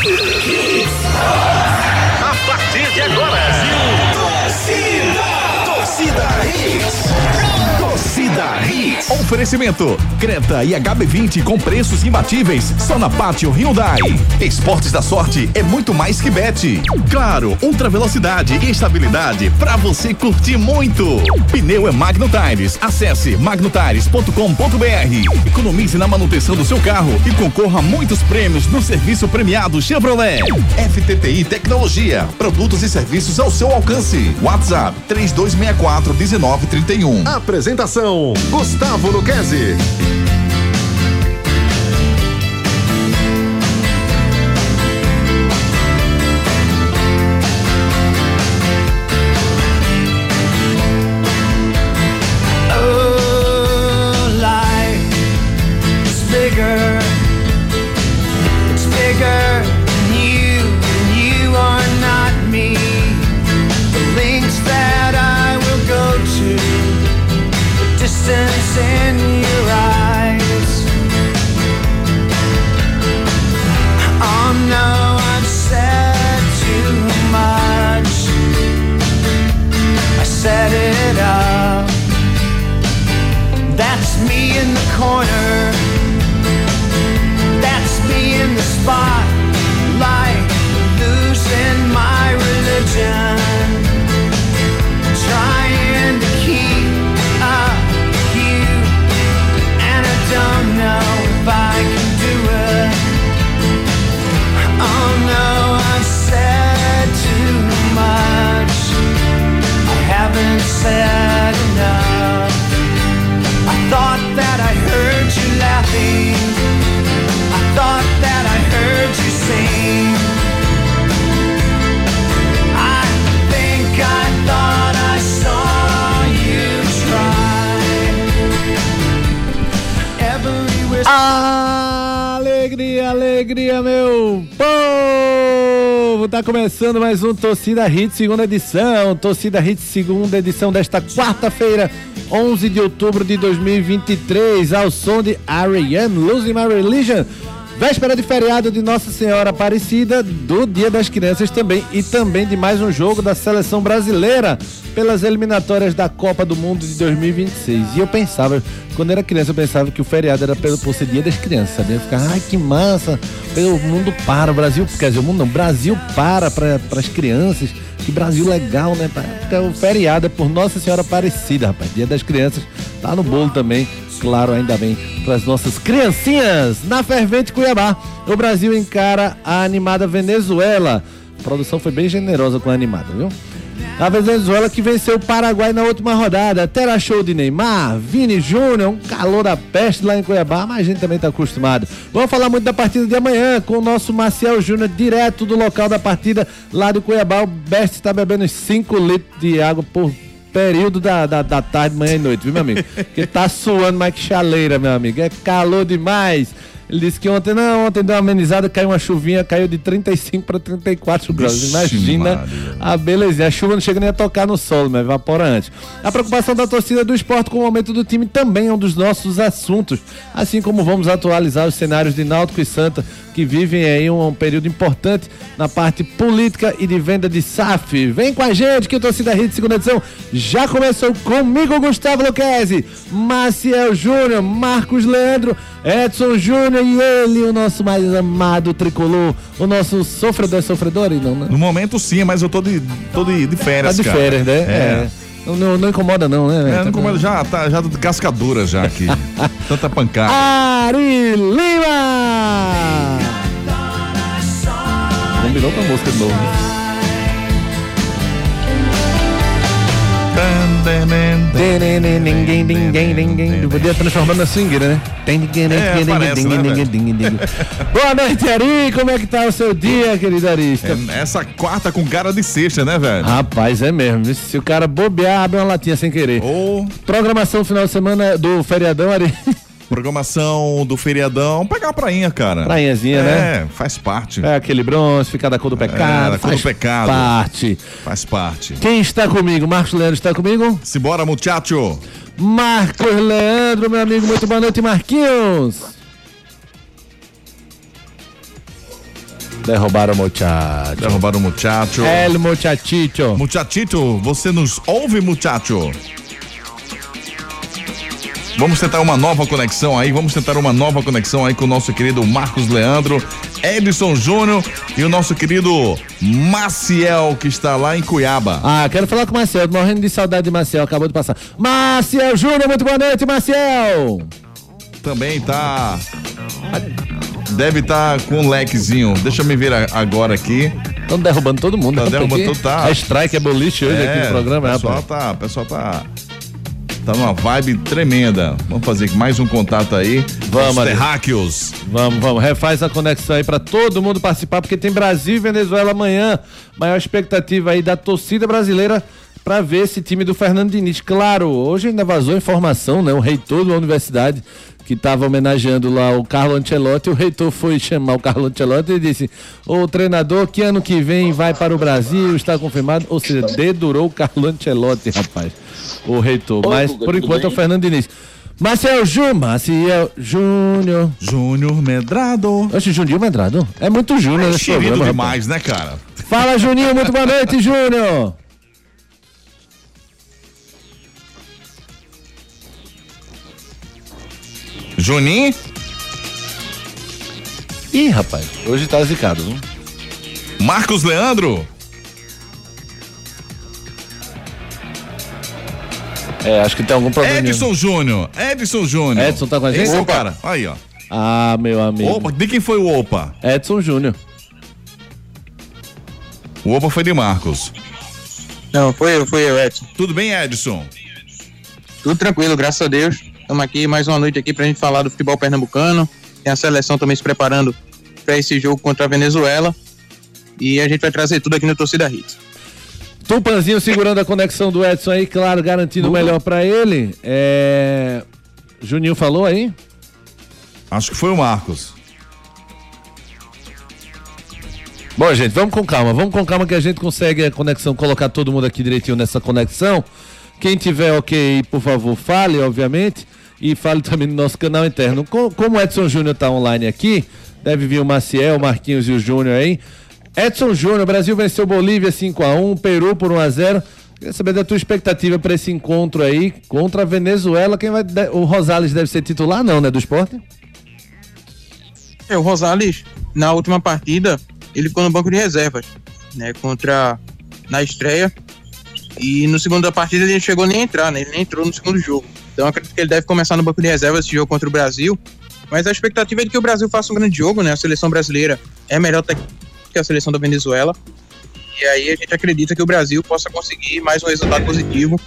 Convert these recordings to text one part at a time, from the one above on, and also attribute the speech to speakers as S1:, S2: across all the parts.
S1: A partir de agora.
S2: Torcida Hits. Torcida Hits.
S3: Oferecimento: Creta e HB20 com preços imbatíveis só na Pátio Hyundai. Esportes da sorte é muito mais que bet. Claro, ultra velocidade e estabilidade para você curtir muito. Pneu é Magno Tires. Acesse magnotires.com.br. Economize na manutenção do seu carro e concorra a muitos prêmios no serviço premiado Chevrolet. FTTI Tecnologia. Produtos e serviços ao seu alcance. WhatsApp 3264 1931.
S2: Apresentação: Gustavo Luquezzi.
S4: Tá começando mais um Torcida Hits, segunda edição. Torcida Hits, segunda edição desta quarta-feira, 11 de outubro de 2023, ao som de R.E.M. Losing My Religion. Véspera de feriado de Nossa Senhora Aparecida, do Dia das Crianças também, e também de mais um jogo da seleção brasileira pelas eliminatórias da Copa do Mundo de 2026. E eu pensava, quando era criança, eu pensava que o feriado era pelo, por ser Dia das Crianças, sabia? Eu ficava, ai que massa, o mundo para, o Brasil, quer dizer, o mundo não, o Brasil para para as crianças, que Brasil legal, né? Porque o feriado é por Nossa Senhora Aparecida, rapaz. Dia das Crianças tá no bolo também, claro, ainda bem, para as nossas criancinhas. Na Fervente Cuiabá, o Brasil encara a animada Venezuela. A produção foi bem generosa com a animada, viu? A Venezuela que venceu o Paraguai na última rodada. Terá show de Neymar, Vini Júnior, um calor da peste lá em Cuiabá, mas a gente também está acostumado. Vamos falar muito da partida de amanhã com o nosso Marcial Júnior, direto do local da partida lá de Cuiabá. O Best está bebendo 5 litros de água por período da, da, da tarde, manhã e noite, viu, meu amigo? Porque tá suando mais que chaleira, meu amigo. É calor demais. Ele disse que ontem, não, ontem deu uma amenizada, caiu uma chuvinha, caiu de 35 para 34 graus. Imagina
S3: Maria.
S4: a belezinha. A chuva não chega nem a tocar no solo, mas evapora antes. A preocupação da torcida do esporte com o momento do time também é um dos nossos assuntos. Assim como vamos atualizar os cenários de Náutico e Santa, que vivem aí um período importante na parte política e de venda de SAF. Vem com a gente que o Torcida Hit segunda edição já começou comigo, Gustavo Luquezzi, Maciel Júnior, Marcos Leandro, Edson Júnior e ele, o nosso mais amado tricolor, o nosso sofredor, é sofredor? Não, né?
S3: No momento sim, mas eu tô de, tô de, de
S4: Tá
S3: férias,
S4: de
S3: cara.
S4: férias, né?
S3: É.
S4: Não, não- não incomoda não, né?
S3: É, não incomoda, já tá já de cascadura já aqui. Tanta pancada.
S4: Ari Lima! Combinou com a música de novo. Né? Podia transformar na swingueira, né?
S3: É, parece, né, velho?
S4: Boa noite, Ari! Como é que tá o seu dia, querido Arista?
S3: É, essa quarta com cara de sexta, né, velho?
S4: Rapaz, é mesmo. Se o cara bobear, abre uma latinha sem querer. Programação final de semana do feriadão, Ari.
S3: programação do feriadão, pegar a prainha, cara.
S4: Prainhazinha,
S3: é,
S4: né?
S3: faz parte.
S4: É aquele bronze, ficar da cor do pecado.
S3: É, da cor do
S4: faz
S3: pecado.
S4: Parte.
S3: Faz parte.
S4: Quem está comigo? Marcos Leandro está comigo?
S3: Simbora, muchacho.
S4: Marcos Leandro, meu amigo, muito boa noite, Marquinhos. Derrubaram o muchacho.
S3: Derrubaram o muchacho.
S4: El muchachito.
S3: Muchachito, você nos ouve, muchacho? Vamos tentar uma nova conexão aí, vamos tentar uma nova conexão aí com o nosso querido Marcos Leandro, Edson Júnior e o nosso querido Maciel, que está lá em Cuiaba.
S4: Ah, quero falar com o Marcel, morrendo de saudade de Marcel, acabou de passar. Marcel Júnior, muito boa noite, Marcel!
S3: Também tá. Deve estar com um lequezinho. Deixa eu me ver a- agora aqui.
S4: Estão derrubando todo mundo.
S3: Tá
S4: né?
S3: derrubando todo, tá.
S4: É strike, é boliche hoje aqui no programa,
S3: o
S4: é,
S3: pessoal
S4: rapaz.
S3: tá, o pessoal tá tá numa vibe tremenda. Vamos fazer mais um contato aí.
S4: Vamos,
S3: terráqueos.
S4: Vamos, vamos, refaz a conexão aí pra todo mundo participar, porque tem Brasil e Venezuela amanhã. Maior expectativa aí da torcida brasileira pra ver esse time do Fernando Diniz. Claro, hoje ainda vazou informação, né? O reitor da universidade que estava homenageando lá o Carlo Ancelotti, o reitor foi chamar o Carlo Ancelotti e disse: "O treinador que ano que vem vai para o Brasil, está confirmado", ou seja, dedurou o Carlo Ancelotti, rapaz. O reitor, mas por enquanto é o Fernando Diniz. Marcel Júnior, Marcel Júnior.
S3: Júnior Medrado.
S4: Oxe, Juninho Medrado. É muito Júnior
S3: Querido
S4: programa.
S3: demais, né, cara?
S4: rapaz. Fala, Juninho. Muito boa noite, Júnior.
S3: Juninho?
S4: Ih, rapaz. Hoje tá zicado, viu?
S3: Marcos Leandro?
S4: É, acho que tem algum problema.
S3: Edson Júnior. Edson Júnior.
S4: Edson tá com a gente?
S3: Esse é o cara. Aí, ó.
S4: Ah, meu amigo.
S3: Opa, de quem foi o Opa?
S4: Edson Júnior.
S3: O Opa foi de Marcos.
S5: Não, foi eu, foi eu, Edson.
S3: Tudo bem, Edson?
S5: Tudo tranquilo, graças a Deus. Estamos aqui mais uma noite aqui pra gente falar do futebol pernambucano. Tem a seleção também se preparando para esse jogo contra a Venezuela. E a gente vai trazer tudo aqui no Torcida Hits.
S4: Tupanzinho segurando a conexão do Edson aí, claro, garantindo o melhor pra ele. É... Juninho falou aí?
S3: Acho que foi o Marcos.
S4: Bom, gente, vamos com calma, vamos com calma que a gente consegue a conexão, colocar todo mundo aqui direitinho nessa conexão. Quem tiver ok, por favor, fale, obviamente, e fale também no nosso canal interno. Co- Como o Edson Júnior tá online aqui, deve vir o Maciel, o Marquinhos e o Júnior aí. Edson Júnior, Brasil venceu Bolívia 5x1, Peru por 1x0. Queria saber da tua expectativa para esse encontro aí contra a Venezuela. Quem vai. O Rosales deve ser titular, não, né? Do esporte?
S5: É, o Rosales, na última partida, ele ficou no banco de reservas, né? Contra. Na estreia. E no segunda partida ele chegou nem a entrar, né? Ele nem entrou no segundo jogo. Então acredito que ele deve começar no banco de reservas esse jogo contra o Brasil. Mas a expectativa é de que o Brasil faça um grande jogo, né? A seleção brasileira é melhor que a seleção da Venezuela. E aí a gente acredita que o Brasil possa conseguir mais um resultado positivo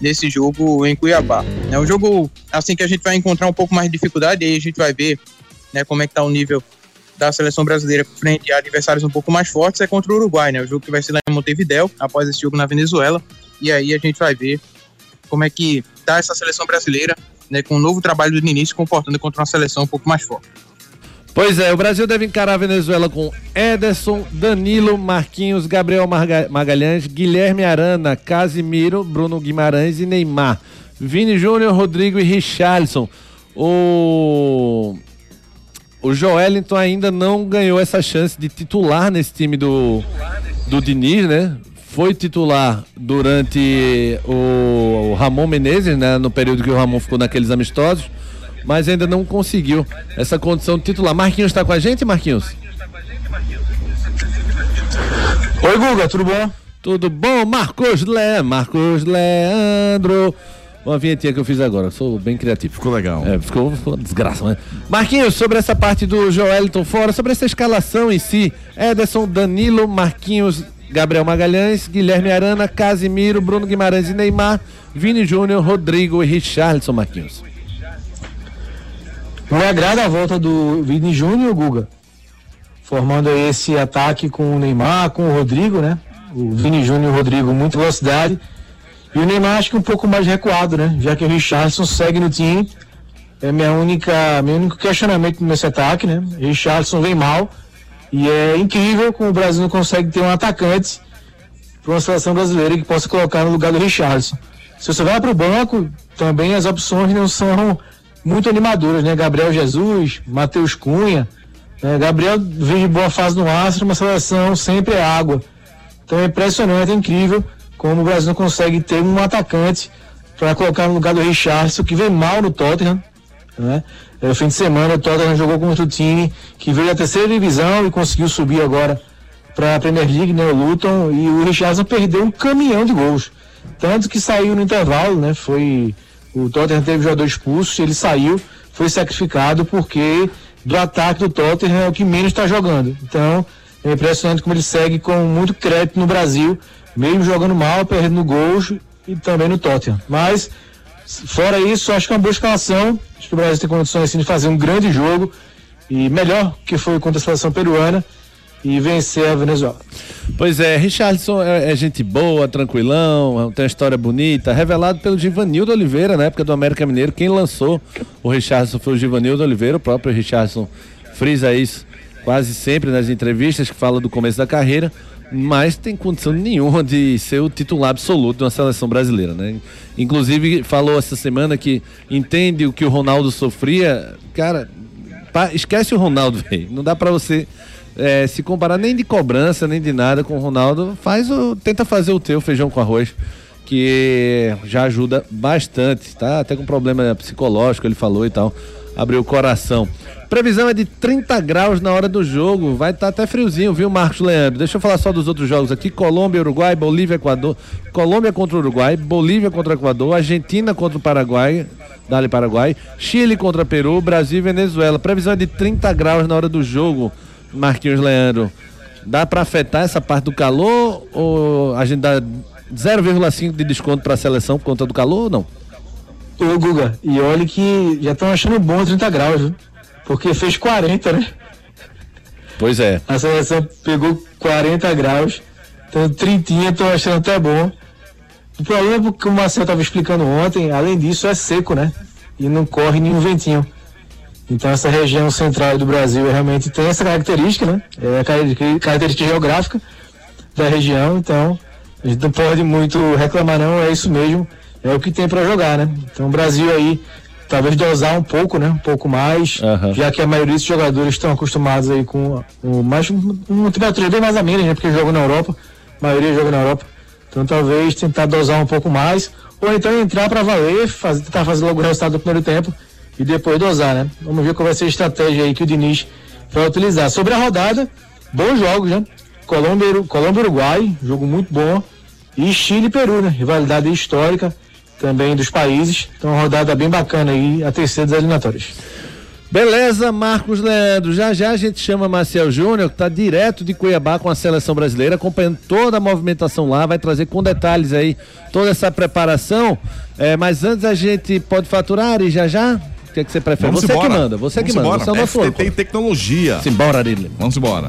S5: nesse jogo em Cuiabá. É um jogo assim que a gente vai encontrar um pouco mais de dificuldade, e aí a gente vai ver né, como é que tá o nível da seleção brasileira frente a adversários um pouco mais fortes é contra o Uruguai, né? O jogo que vai ser lá em Montevidéu, após esse jogo na Venezuela. E aí a gente vai ver como é que tá essa seleção brasileira, né, com um novo trabalho do início comportando contra uma seleção um pouco mais forte.
S4: Pois é, o Brasil deve encarar a Venezuela com Ederson, Danilo, Marquinhos, Gabriel Magalhães, Guilherme Arana, Casimiro, Bruno Guimarães e Neymar. Vini Júnior, Rodrigo e Richarlison. O o Joelinton ainda não ganhou essa chance de titular nesse time do, do Diniz, né? Foi titular durante o, o Ramon Menezes, né? No período que o Ramon ficou naqueles amistosos, mas ainda não conseguiu essa condição de titular. Marquinhos está com a gente, Marquinhos?
S6: Oi, Guga, tudo bom?
S4: Tudo bom? Marcos Le... Marcos Leandro. Uma vinhetinha que eu fiz agora, sou bem criativo.
S3: Ficou legal.
S4: É, ficou, ficou uma desgraça, né? Marquinhos, sobre essa parte do Joeliton fora, sobre essa escalação em si, Ederson, Danilo, Marquinhos, Gabriel Magalhães, Guilherme Arana, Casimiro, Bruno Guimarães e Neymar, Vini Júnior, Rodrigo e Richarlison, Marquinhos.
S6: Me agrada a volta do Vini Júnior, Guga. Formando esse ataque com o Neymar, com o Rodrigo, né? O Vini Júnior e o Rodrigo, muita velocidade. E o Neymar acho que um pouco mais recuado, né? Já que o Richardson segue no time. É minha única, meu único questionamento nesse ataque, né? Richardson vem mal. E é incrível como o Brasil não consegue ter um atacante para uma seleção brasileira que possa colocar no lugar do Richardson. Se você vai para o banco, também as opções não são muito animadoras, né? Gabriel Jesus, Matheus Cunha, É, Gabriel vive boa fase no Astro, uma seleção sempre é água. Então é impressionante, é incrível como o Brasil não consegue ter um atacante para colocar no lugar do Richardson, que vem mal no Tottenham. Né? É, fim de semana o Tottenham jogou contra o time que veio da terceira divisão e conseguiu subir agora para a Premier League, né, o Luton, e o Richardson perdeu um caminhão de gols. Tanto que saiu no intervalo, né? Foi. O Tottenham teve jogador expulso, ele saiu, foi sacrificado porque do ataque do Tottenham é o que menos está jogando. Então, é impressionante como ele segue com muito crédito no Brasil, mesmo jogando mal, perdendo gols e também no Tottenham. Mas, fora isso, acho que é uma boa escalação. Acho que o Brasil tem condições assim, de fazer um grande jogo e melhor que foi contra a seleção peruana e vencer a Venezuela.
S4: Pois é, Richardson é, é, gente boa, tranquilão, tem uma história bonita, revelado pelo Givanildo Oliveira na época do América Mineiro. Quem lançou o Richardson foi o Givanildo Oliveira, o próprio Richardson frisa isso quase sempre nas entrevistas que fala do começo da carreira, mas tem condição nenhuma de ser o titular absoluto de uma seleção brasileira, né? Inclusive falou essa semana que entende o que o Ronaldo sofria, cara, esquece o Ronaldo. Não dá para você é, se comparar nem de cobrança, nem de nada com o Ronaldo, faz o, tenta fazer o teu feijão com arroz, que já ajuda bastante, tá? Até com problema psicológico, ele falou e tal. Abriu o coração. Previsão é de 30 graus na hora do jogo. Vai estar tá até friozinho, viu, Marcos Leandro? Deixa eu falar só dos outros jogos aqui: Colômbia, Uruguai, Bolívia, Equador. Colômbia contra o Uruguai, Bolívia contra o Equador, Argentina contra o Paraguai, Dali Paraguai, Chile contra Peru, Brasil e Venezuela. Previsão é de 30 graus na hora do jogo. Marquinhos Leandro, dá para afetar essa parte do calor ou a gente dá 0,5 de desconto para a seleção por conta do calor ou não?
S6: Ô Guga, e olha que já estão achando bom 30 graus, viu? porque fez 40, né?
S4: Pois é.
S6: A seleção pegou 40 graus, então 30 estão achando até bom. O problema é que o Marcelo estava explicando ontem, além disso, é seco, né? E não corre nenhum ventinho. Então essa região central do Brasil realmente tem essa característica, né? É a característica geográfica da região, então a gente não pode muito reclamar não, é isso mesmo, é o que tem para jogar, né? Então o Brasil aí talvez dosar um pouco, né? Um pouco mais, uhum. já que a maioria dos jogadores estão acostumados aí com, com mais uma temperatura bem mais amena, né? Porque jogam na Europa, a maioria joga na Europa. Então talvez tentar dosar um pouco mais, ou então entrar para valer, fazer, tentar fazer logo o resultado do primeiro tempo e depois dosar, né? Vamos ver qual vai ser a estratégia aí que o Diniz vai utilizar. Sobre a rodada, bons jogos, né? Colômbia, Colômbia Uruguai, jogo muito bom. E Chile e Peru, né? Rivalidade histórica também dos países. Então, uma rodada bem bacana aí, a terceira das eliminatórias.
S4: Beleza, Marcos Leandro. Já já a gente chama Marcel Júnior, que está direto de Cuiabá com a seleção brasileira, acompanhando toda a movimentação lá, vai trazer com detalhes aí toda essa preparação. É, mas antes a gente pode faturar e já já? que, é que você prefere?
S3: Vamos
S4: você
S3: embora.
S4: que manda, você
S3: Vamos
S4: que manda.
S3: Embora.
S4: Você é o nosso
S3: FTT Tecnologia.
S4: Simbora, Arilho.
S3: Vamos embora.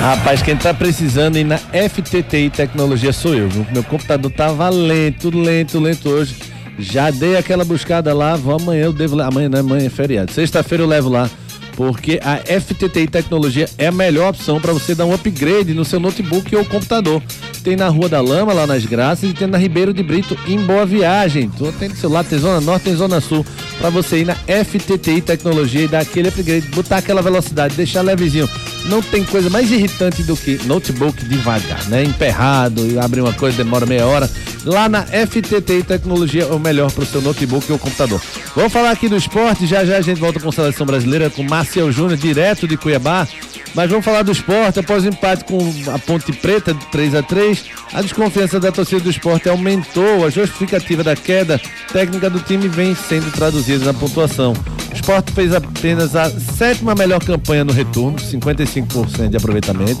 S4: Rapaz, quem tá precisando ir na FTTI Tecnologia sou eu, viu? Meu computador tava lento, lento, lento hoje. Já dei aquela buscada lá, vou amanhã eu devo. Amanhã não é amanhã é feriado. Sexta-feira eu levo lá porque a FTTI Tecnologia é a melhor opção para você dar um upgrade no seu notebook ou computador. Tem na Rua da Lama, lá nas Graças, e tem na Ribeiro de Brito, em Boa Viagem. Então, tem seu lado, tem Zona Norte, tem Zona Sul, para você ir na FTTI Tecnologia e dar aquele upgrade, botar aquela velocidade, deixar levezinho. Não tem coisa mais irritante do que notebook devagar, né? Emperrado, e abrir uma coisa demora meia hora. Lá na FTTI Tecnologia é o melhor para o seu notebook ou computador. Vamos falar aqui do esporte, já já a gente volta com a seleção brasileira, com Marcel Júnior, direto de Cuiabá. Mas vamos falar do esporte. Após o empate com a Ponte Preta de 3 a 3 a desconfiança da torcida do esporte aumentou. A justificativa da queda técnica do time vem sendo traduzida na pontuação. O esporte fez apenas a sétima melhor campanha no retorno, 55% de aproveitamento.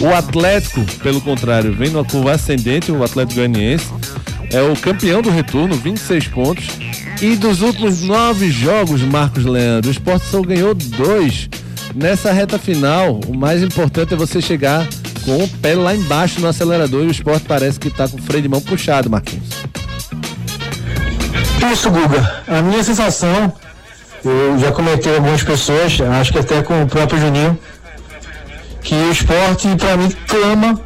S4: O Atlético, pelo contrário, vem numa curva ascendente, o Atlético Goianiense. É o campeão do retorno, 26 pontos E dos últimos nove jogos, Marcos Leandro, o esporte só ganhou dois. Nessa reta final, o mais importante é você chegar com o pé lá embaixo no acelerador e o esporte parece que está com o freio de mão puxado, Marquinhos.
S6: Isso, Guga. A minha sensação, eu já comentei com algumas pessoas, acho que até com o próprio Juninho, que o esporte, para mim, clama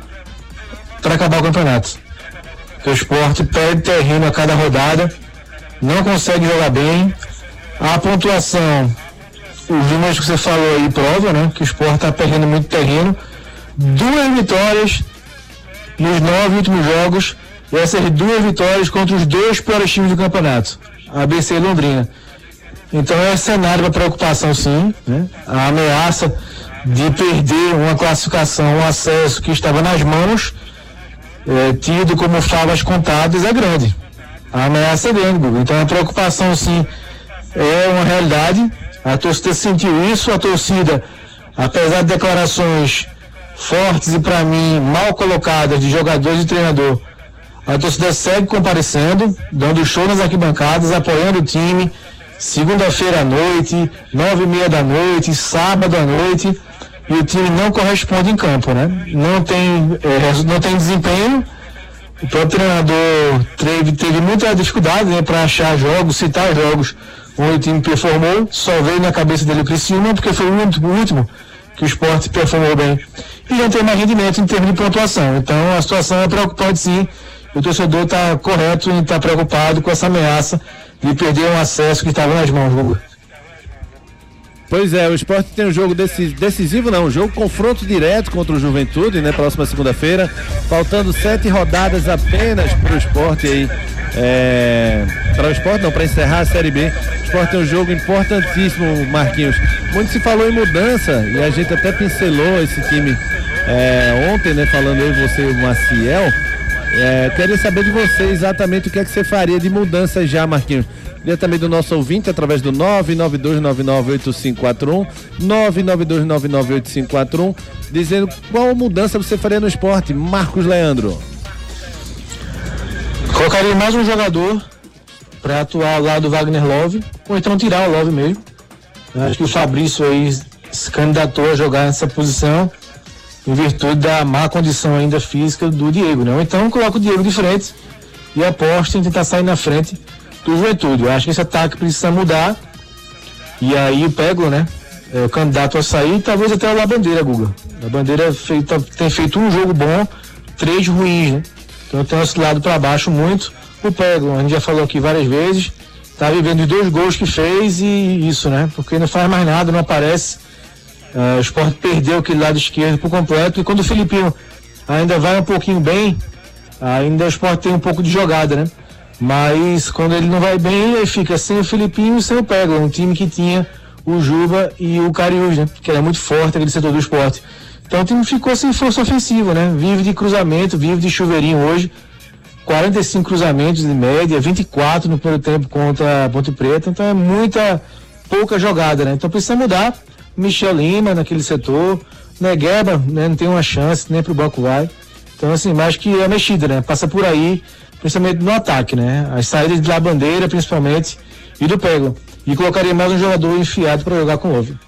S6: para acabar o campeonato. O esporte perde terreno a cada rodada, não consegue jogar bem. A pontuação, os números que você falou aí prova, né? Que o esporte está perdendo muito terreno. Duas vitórias nos nove últimos jogos, e essas duas vitórias contra os dois piores times do campeonato, ABC e Londrina. Então é cenário para preocupação sim, né? A ameaça de perder uma classificação, um acesso que estava nas mãos, é, tido como favas contadas, é grande. A ameaça é grande, Google. Então a preocupação sim é uma realidade. A torcida sentiu isso, a torcida, apesar de declarações fortes e para mim mal colocadas de jogadores e treinador, a torcida segue comparecendo, dando show nas arquibancadas, apoiando o time. Segunda-feira à noite, nove e meia da noite, sábado à noite, e o time não corresponde em campo, né? Não tem, é, não tem desempenho. O próprio treinador teve, teve muita dificuldade né, para achar jogos, citar jogos onde o time performou. Só veio na cabeça dele o Criciúma, porque foi o último, que o esporte performou bem. E não tem mais rendimento em termos de pontuação. Então a situação é preocupante sim. O torcedor está correto em estar tá preocupado com essa ameaça de perder um acesso que estava nas mãos, Hugo.
S4: Pois é, o esporte tem um jogo decisivo, não, um jogo confronto direto contra o Juventude, né? Próxima segunda-feira. Faltando sete rodadas apenas para o esporte aí. É, para o esporte, não, para encerrar a Série B. O esporte tem um jogo importantíssimo, Marquinhos. Muito se falou em mudança e a gente até pincelou esse time é, ontem, né? Falando eu e você, o Maciel. É, queria saber de você exatamente o que é que você faria de mudança já, Marquinhos. Queria também do nosso ouvinte através do 992998541, 992998541, dizendo qual mudança você faria no esporte, Marcos Leandro.
S6: Colocaria mais um jogador para atuar lado do Wagner Love, ou então tirar o Love mesmo. Acho que o Fabrício aí se candidatou a jogar nessa posição em virtude da má condição ainda física do Diego, né? Então coloca o Diego de frente e aposta em tentar sair na frente Juventude. Eu acho que esse ataque precisa mudar. E aí o Pego, né? É o candidato a sair, talvez até o La Bandeira, Guga. A Bandeira feita, tem feito um jogo bom, três ruins, né? Então tem oscilado para baixo muito. O Pego, a gente já falou aqui várias vezes, tá vivendo os dois gols que fez e isso, né? Porque não faz mais nada, não aparece. Uh, o Sport perdeu aquele lado esquerdo por completo. E quando o Filipinho ainda vai um pouquinho bem, ainda o Sport tem um pouco de jogada, né? Mas quando ele não vai bem, ele fica sem o Filipinho e sem o Pego, um time que tinha o Juba e o Cariús, né? Que era muito forte aquele setor do esporte. Então o time ficou sem força ofensiva, né? Vive de cruzamento, vive de chuveirinho hoje. 45 cruzamentos de média, 24 no primeiro tempo contra a Ponte Preta. Então é muita, pouca jogada, né? Então precisa mudar. Michel Lima naquele setor. Negueba, né? Não tem uma chance, nem pro banco vai. Então, assim, mais que é mexida, né? Passa por aí principalmente no ataque, né? As saídas da bandeira, principalmente, e do pego. E colocaria mais um jogador enfiado para jogar com o Ovo.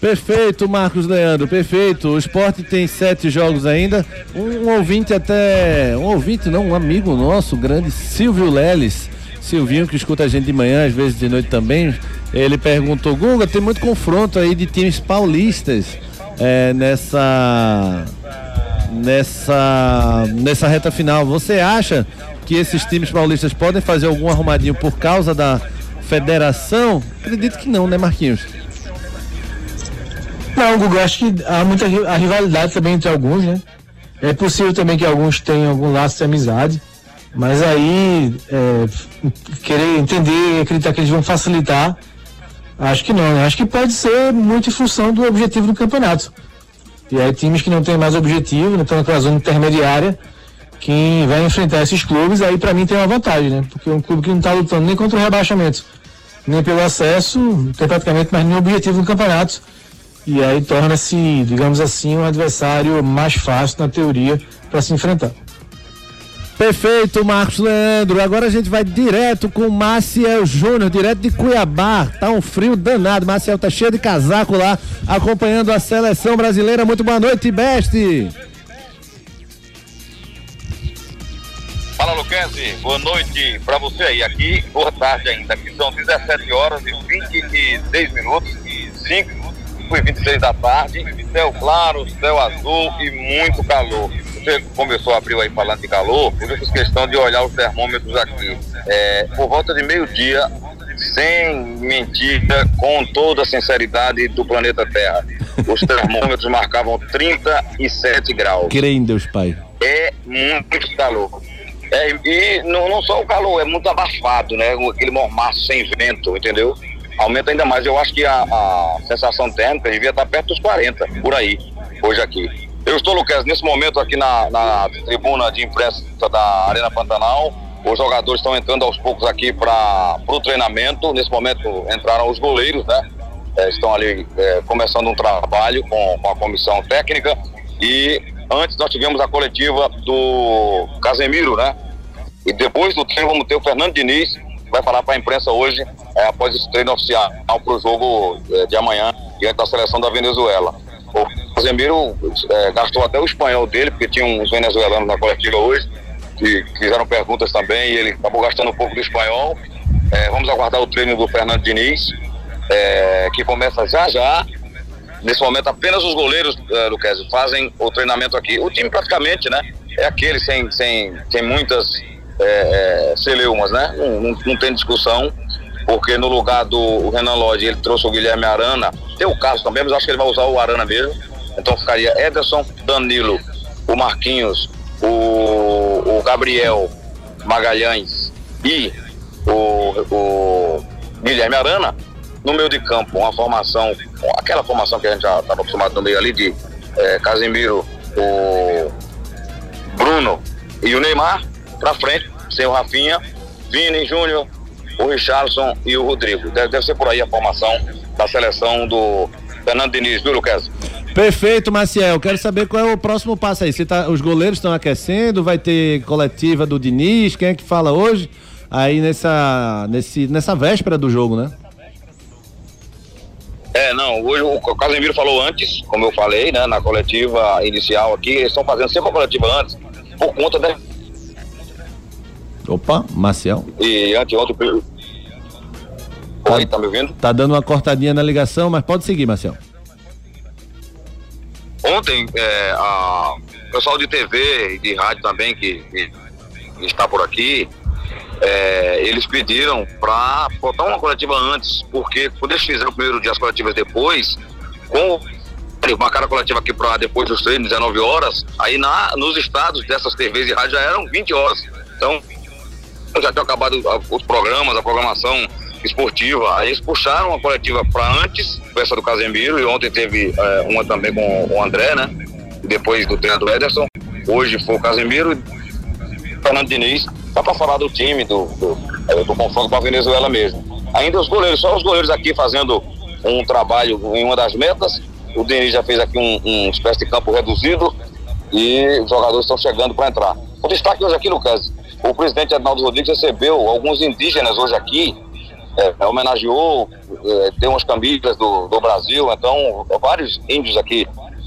S4: Perfeito, Marcos Leandro, perfeito. O esporte tem sete jogos ainda. Um, um ouvinte até. Um ouvinte, não, um amigo nosso, grande Silvio Leles. Silvinho, que escuta a gente de manhã, às vezes de noite também. Ele perguntou: Gunga, tem muito confronto aí de times paulistas é, nessa nessa, nessa reta final. Você acha que esses times paulistas podem fazer algum arrumadinho por causa da federação? Acredito que não, né, Marquinhos?
S6: Não, Gugu, acho que há muita a rivalidade também entre alguns, né? É possível também que alguns tenham algum laço de amizade, mas aí é, querer entender, acreditar que eles vão facilitar, acho que não, né? Acho que pode ser muito em função do objetivo do campeonato. E aí times que não têm mais objetivo, estão naquela zona intermediária, quem vai enfrentar esses clubes, aí para mim tem uma vantagem, né? Porque um clube que não está lutando nem contra o rebaixamento, nem pelo acesso, não tem praticamente mais nenhum objetivo no campeonato. E aí torna-se, digamos assim, um adversário mais fácil na teoria para se enfrentar.
S4: Perfeito, Marcos Leandro. Agora a gente vai direto com Maciel Júnior, direto de Cuiabá. Tá um frio danado. Maciel tá cheio de casaco lá, acompanhando a seleção brasileira. Muito boa noite, Beste.
S7: Fala, Luquezzi. Boa noite para você aí. Aqui, boa tarde ainda. Aqui são 17 horas e 26 minutos. 5 e 26 da tarde. Céu claro, céu azul e muito calor. Você começou, abriu aí falando de calor. Eu fiz questão de olhar os termômetros aqui. É, por volta de meio-dia, sem mentira, com toda a sinceridade do planeta Terra. Os termômetros marcavam 37 graus.
S4: Creio em Deus, Pai.
S7: É muito calor. É, e não, não só o calor, é muito abafado, né? Aquele mormaço sem vento, entendeu? Aumenta ainda mais. Eu acho que a, a sensação térmica devia estar perto dos 40, por aí, hoje aqui. Eu estou, Lucas, nesse momento aqui na, na tribuna de imprensa da Arena Pantanal. Os jogadores estão entrando aos poucos aqui para o treinamento. Nesse momento entraram os goleiros, né? É, estão ali é, começando um trabalho com, com a comissão técnica. E antes nós tivemos a coletiva do Casemiro, né? E depois do treino vamos ter o Fernando Diniz, vai falar para a imprensa hoje, é, após esse treino oficial para o jogo é, de amanhã, diante da seleção da Venezuela. O Casemiro é, gastou até o espanhol dele, porque tinha uns venezuelanos na coletiva hoje, que fizeram perguntas também, e ele acabou gastando um pouco do espanhol. É, vamos aguardar o treino do Fernando Diniz, é, que começa já já. Nesse momento, apenas os goleiros, é, Luquezzi, fazem o treinamento aqui. O time praticamente, né, é aquele sem, sem, sem muitas é, é, celeumas, né? Não, não, não, tem discussão, porque no lugar do Renan Lodge ele trouxe o Guilherme Arana, tem o Carlos também, mas acho que ele vai usar o Arana mesmo. Então ficaria Ederson, Danilo, o Marquinhos, o, o Gabriel Magalhães e o, o Guilherme Arana no meio de campo, uma formação, aquela formação que a gente já estava acostumado no meio ali de é, Casimiro, o Bruno e o Neymar para frente, sem o Rafinha, Vini Júnior, o Richardson e o Rodrigo. Deve, deve, ser por aí a formação da seleção do Fernando Diniz, viu, Lucas?
S4: Perfeito, Maciel. Quero saber qual é o próximo passo aí. Se tá, os goleiros estão aquecendo, vai ter coletiva do Diniz, quem é que fala hoje? Aí nessa, nesse, nessa véspera do jogo, né?
S7: É, não, hoje o Casemiro falou antes, como eu falei, né, na coletiva inicial aqui, eles estão fazendo sempre a coletiva antes, por conta da
S4: Opa, Marcel.
S7: E anteontem.
S4: Tá,
S7: Oi, tá me ouvindo?
S4: Tá dando uma cortadinha na ligação, mas pode seguir, Marcel.
S7: Ontem, é, a, o pessoal de TV e de rádio também, que, que, que está por aqui, é, eles pediram para botar uma coletiva antes, porque quando eles fizeram o primeiro dia as coletivas depois, com marcaram a coletiva aqui para depois dos treinos, 19 horas, aí na, nos estados dessas TVs e rádio já eram 20 horas. Então, já tinham acabado os programas, a programação esportiva. Aí eles puxaram a coletiva para antes, essa do Casemiro, e ontem teve é, uma também com o André, né? Depois do treinador Ederson. Hoje foi o Casemiro e Fernando Diniz, só para falar do time, do, do, é, do confronto com a Venezuela mesmo. Ainda os goleiros, só os goleiros aqui fazendo um trabalho em uma das metas. O Diniz já fez aqui um, um espécie de campo reduzido e os jogadores estão chegando para entrar. O destaque hoje aqui, Lucas, o presidente Arnaldo Rodrigues recebeu alguns indígenas hoje aqui, é, homenageou, é, deu umas camisas do, do Brasil, então vários índios aqui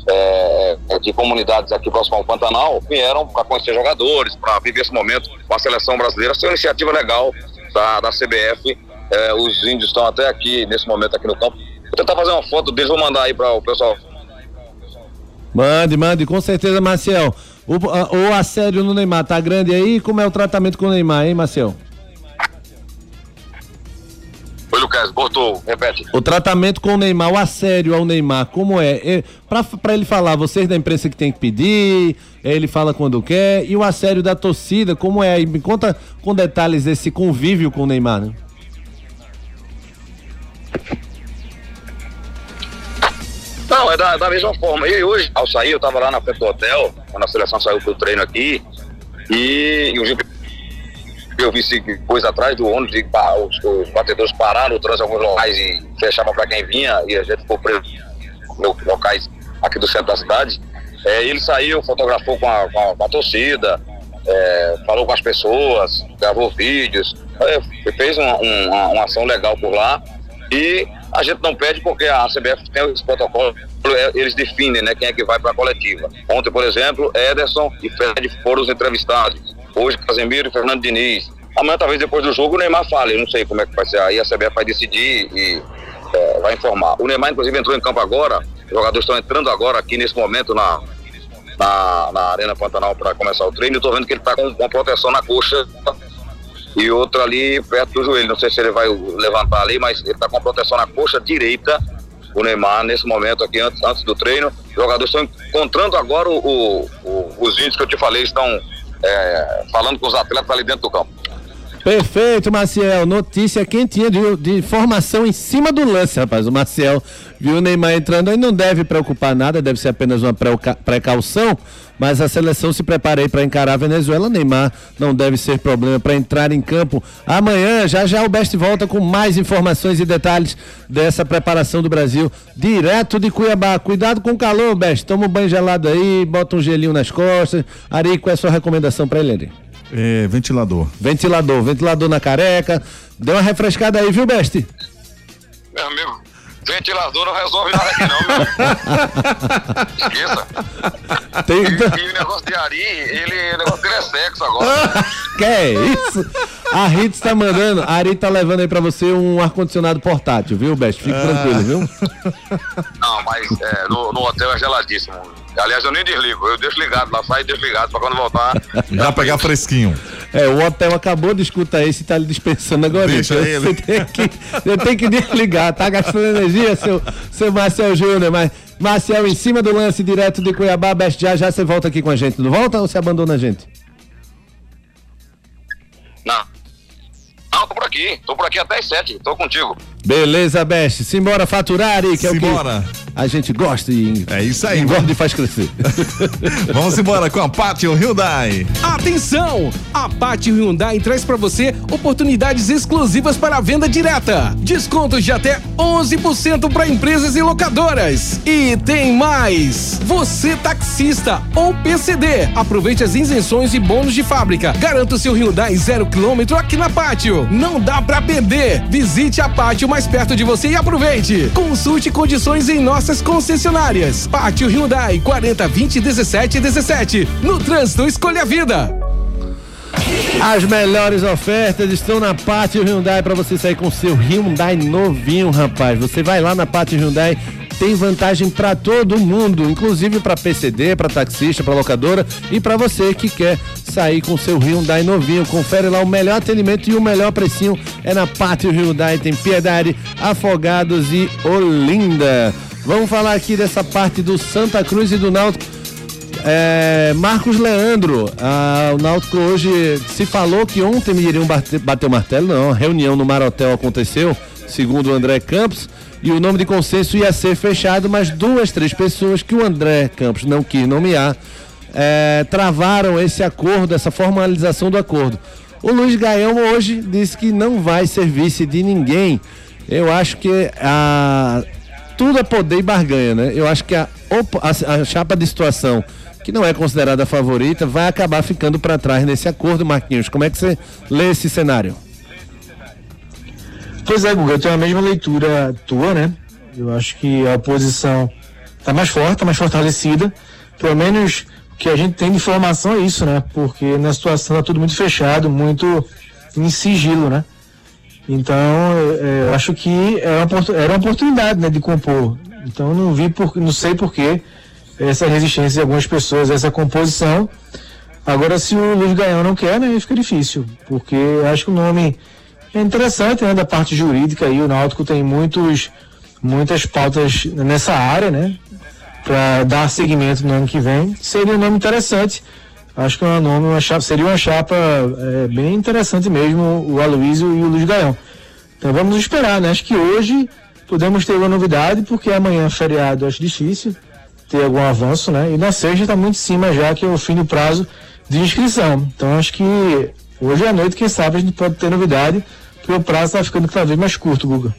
S7: é, é de comunidades aqui próximo ao Pantanal vieram para conhecer jogadores, para viver esse momento com a seleção brasileira. Essa é uma iniciativa legal da, da CBF. É, os índios estão até aqui, nesse momento, aqui no campo. Vou tentar fazer uma foto deles, vou mandar aí para o pessoal.
S4: Mande, mande, com certeza, Marcel. O, o assédio no Neymar tá grande aí? Como é o tratamento com o Neymar, hein, Marcel?
S7: Oi, Lucas, voltou, repete.
S4: O tratamento com o Neymar, o assédio ao Neymar, como é? é para ele falar, vocês da imprensa que tem que pedir, ele fala quando quer, e o assédio da torcida, como é? Me conta com detalhes esse convívio com o Neymar, né?
S7: Não, é da, da mesma forma. E hoje, ao sair, eu tava lá na frente do hotel, quando a seleção saiu pro treino aqui, e, e o eu vi coisa atrás do ônibus e os, os batedores pararam o alguns locais e fechavam para quem vinha e a gente ficou preso em locais aqui do centro da cidade. É, ele saiu, fotografou com a, com a, com a torcida, é, falou com as pessoas, gravou vídeos, é, fez uma, uma ação legal por lá e a gente não pede porque a CBF tem esse protocolo, é, eles definem né, quem é que vai para a coletiva. Ontem, por exemplo, Ederson e Fred foram os entrevistados. Hoje, Casemiro e Fernando Diniz. Amanhã, talvez depois do jogo, o Neymar fale. Eu não sei como é que vai ser. Aí a CBF vai decidir e é, vai informar. O Neymar, inclusive, entrou em campo agora. Os jogadores estão entrando agora aqui nesse momento na, na, na Arena Pantanal para começar o treino. Estou vendo que ele está com uma proteção na coxa e outra ali perto do joelho. Não sei se ele vai levantar ali, mas ele está com proteção na coxa direita. O Neymar, nesse momento aqui, antes, antes do treino. Os jogadores estão encontrando agora o, o, o, os índios que eu te falei, estão é, falando com os atletas ali dentro do campo.
S4: Perfeito, Maciel. Notícia quentinha de, de informação em cima do lance, rapaz. O Maciel viu o Neymar entrando aí, não deve preocupar nada, deve ser apenas uma precaução. Mas a seleção se prepara aí para encarar a Venezuela. Neymar não deve ser problema para entrar em campo amanhã. Já já o Best volta com mais informações e detalhes dessa preparação do Brasil direto de Cuiabá. Cuidado com o calor, Best. Toma um banho gelado aí, bota um gelinho nas costas. Ari, qual é a sua recomendação para ele, Ari?
S3: É, ventilador.
S4: Ventilador, ventilador na careca. Deu uma refrescada aí, viu, Beste?
S7: Meu amigo, ventilador não resolve nada aqui não, meu. Esqueça. Tem... E, e, o negócio de Ari, ele, o negócio dele é sexo agora.
S4: que é isso? A Ritz tá mandando, a Ari tá levando aí pra você um ar-condicionado portátil, viu, Beste? Fique ah. tranquilo, viu?
S7: Não, mas é, no, no hotel é geladíssimo. Aliás, eu nem desligo, eu deixo ligado lá, sai desligado pra quando voltar.
S3: Já pegar fresquinho.
S4: É, o hotel acabou de escutar esse e tá lhe dispensando agora.
S3: Deixa então, ele.
S4: Você tem, que, você tem que desligar, tá gastando energia, seu, seu Marcel Júnior, mas Marcel em cima do lance direto de Cuiabá, Best, já já você volta aqui com a gente, não volta ou você abandona a gente?
S7: Não. Não, tô por aqui, tô por aqui até as sete, tô contigo.
S4: Beleza, Best, simbora faturar, que é
S3: Simbora.
S4: o que a gente gosta
S3: e é isso aí,
S4: engorda e faz crescer.
S3: Vamos embora com a Pátio Hyundai.
S8: Atenção! A Pátio Hyundai traz para você oportunidades exclusivas para a venda direta. Descontos de até 11% para empresas e locadoras. E tem mais! Você taxista ou PCD, aproveite as isenções e bônus de fábrica. Garanta o seu Hyundai zero quilômetro aqui na Pátio. Não dá para perder. Visite a Pátio mais perto de você e aproveite. Consulte condições em nossa nossas concessionárias. Pátio Hyundai 40 20 17 17. No trânsito, escolha a vida.
S4: As melhores ofertas estão na Pátio Hyundai para você sair com seu Hyundai novinho, rapaz. Você vai lá na Pátio Hyundai tem vantagem para todo mundo, inclusive para PCD, para taxista, para locadora e para você que quer sair com seu Hyundai novinho. Confere lá o melhor atendimento e o melhor precinho é na Pátio Hyundai. Tem Piedade, Afogados e Olinda. Vamos falar aqui dessa parte do Santa Cruz e do Náutico. É, Marcos Leandro, ah, o Náutico hoje se falou que ontem iriam bater, bater o martelo, não, a reunião no Marotel aconteceu, segundo o André Campos, e o nome de consenso ia ser fechado, mas duas, três pessoas que o André Campos não quis nomear é, travaram esse acordo, essa formalização do acordo. O Luiz Gaião hoje disse que não vai ser vice de ninguém. Eu acho que a, tudo é poder e barganha, né? Eu acho que a, a, a chapa de situação, que não é considerada a favorita, vai acabar ficando para trás nesse acordo, Marquinhos. Como é que você lê esse cenário?
S6: Pois é, Guga, eu tenho a mesma leitura tua, né? Eu acho que a oposição está mais forte, está mais fortalecida. Pelo menos o que a gente tem de informação é isso, né? Porque na situação está tudo muito fechado, muito em sigilo, né? Então, é, acho que era uma, era uma oportunidade né, de compor. Então, não vi por, não sei por que essa resistência de algumas pessoas, essa composição. Agora, se o Luiz Gaião não quer, né, fica difícil, porque acho que o nome é interessante, né, da parte jurídica aí, o Náutico tem muitos, muitas pautas nessa área, né, para dar seguimento no ano que vem. Seria um nome interessante acho que é um nome, uma chapa, seria uma chapa é, bem interessante mesmo, o Aloysio e o Luiz Gaião. Então vamos esperar, né? Acho que hoje podemos ter uma novidade, porque amanhã é feriado, acho difícil ter algum avanço, né? E na sexta está muito em cima já, que é o fim do prazo de inscrição. Então acho que hoje à noite, quem sabe, a gente pode ter novidade, porque o prazo está ficando cada vez mais curto, Guga.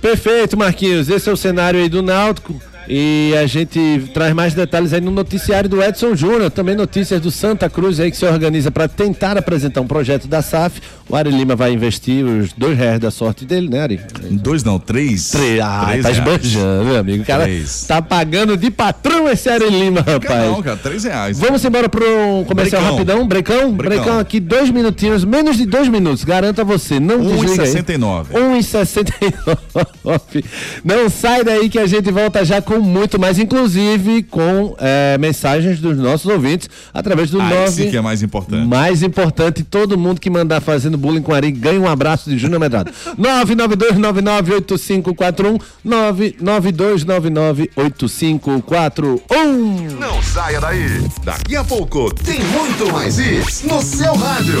S4: Perfeito, Marquinhos. Esse é o cenário aí do Náutico E a gente traz mais detalhes aí no noticiário do Edson Júnior, também notícias do Santa Cruz aí que se organiza para tentar apresentar um projeto da SAF. O Ari Lima vai investir os dois reais da sorte dele, né, Ari?
S3: Dois não, três.
S4: Três, ah,
S3: Três
S4: tá esbanjando, meu amigo. O cara
S3: Três.
S4: tá pagando de patrão esse Ari Lima, rapaz.
S3: Não, cara, três reais.
S4: Vamos embora pro um comercial
S3: Brecão.
S4: rapidão, brecão?
S3: Brecão.
S4: Brecão aqui, dois minutinhos, menos de dois minutos, garanto a você, não desliga aí.
S3: 1,69.
S4: 1,69. Não sai daí que a gente volta já com muito mais, inclusive com eh, mensagens dos nossos ouvintes através do
S3: Aí
S4: 9.
S3: sim que é mais importante.
S4: Mais importante, todo mundo que mandar fazendo bullying com Ari ganha um abraço de Júnior Medrado. 992998541 992998541
S2: Não saia daí. Daqui a pouco tem muito mais isso no seu rádio.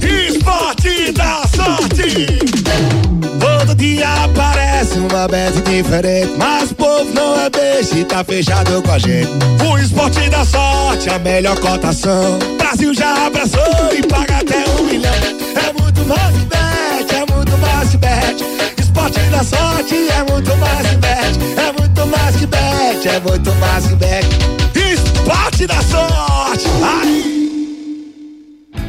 S9: Esporte da sorte! Todo dia aparece uma bet diferente, mas o povo não é beijo e tá fechado com a gente. O esporte da sorte, a melhor cotação. Brasil já abraçou e paga até um milhão. É muito mais que bet, é muito mais que bet. Esporte da sorte é muito mais que bet, é muito mais que bet, é muito mais que bet. Esporte da sorte! Ai!